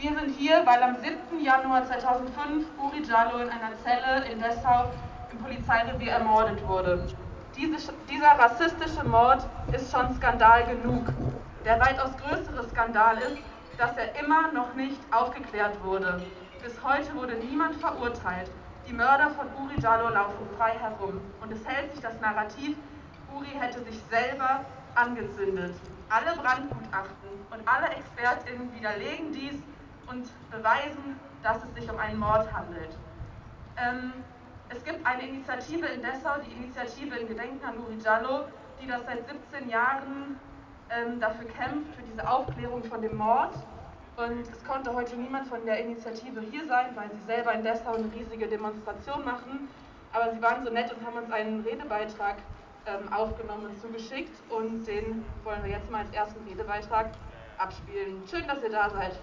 Wir sind hier, weil am 7. Januar 2005 Uri Jallo in einer Zelle in Dessau im Polizeirevier ermordet wurde. Diese, dieser rassistische Mord ist schon Skandal genug. Der weitaus größere Skandal ist, dass er immer noch nicht aufgeklärt wurde. Bis heute wurde niemand verurteilt. Die Mörder von Uri Jallo laufen frei herum. Und es hält sich das Narrativ, Uri hätte sich selber angezündet. Alle Brandgutachten und alle ExpertInnen widerlegen dies und beweisen, dass es sich um einen Mord handelt. Ähm, es gibt eine Initiative in Dessau, die Initiative in Gedenken an Uri Jallo, die das seit 17 Jahren ähm, dafür kämpft, für diese Aufklärung von dem Mord. Und es konnte heute niemand von der Initiative hier sein, weil sie selber in Dessau eine riesige Demonstration machen. Aber sie waren so nett und haben uns einen Redebeitrag ähm, aufgenommen und zugeschickt. Und den wollen wir jetzt mal als ersten Redebeitrag abspielen. Schön, dass ihr da seid.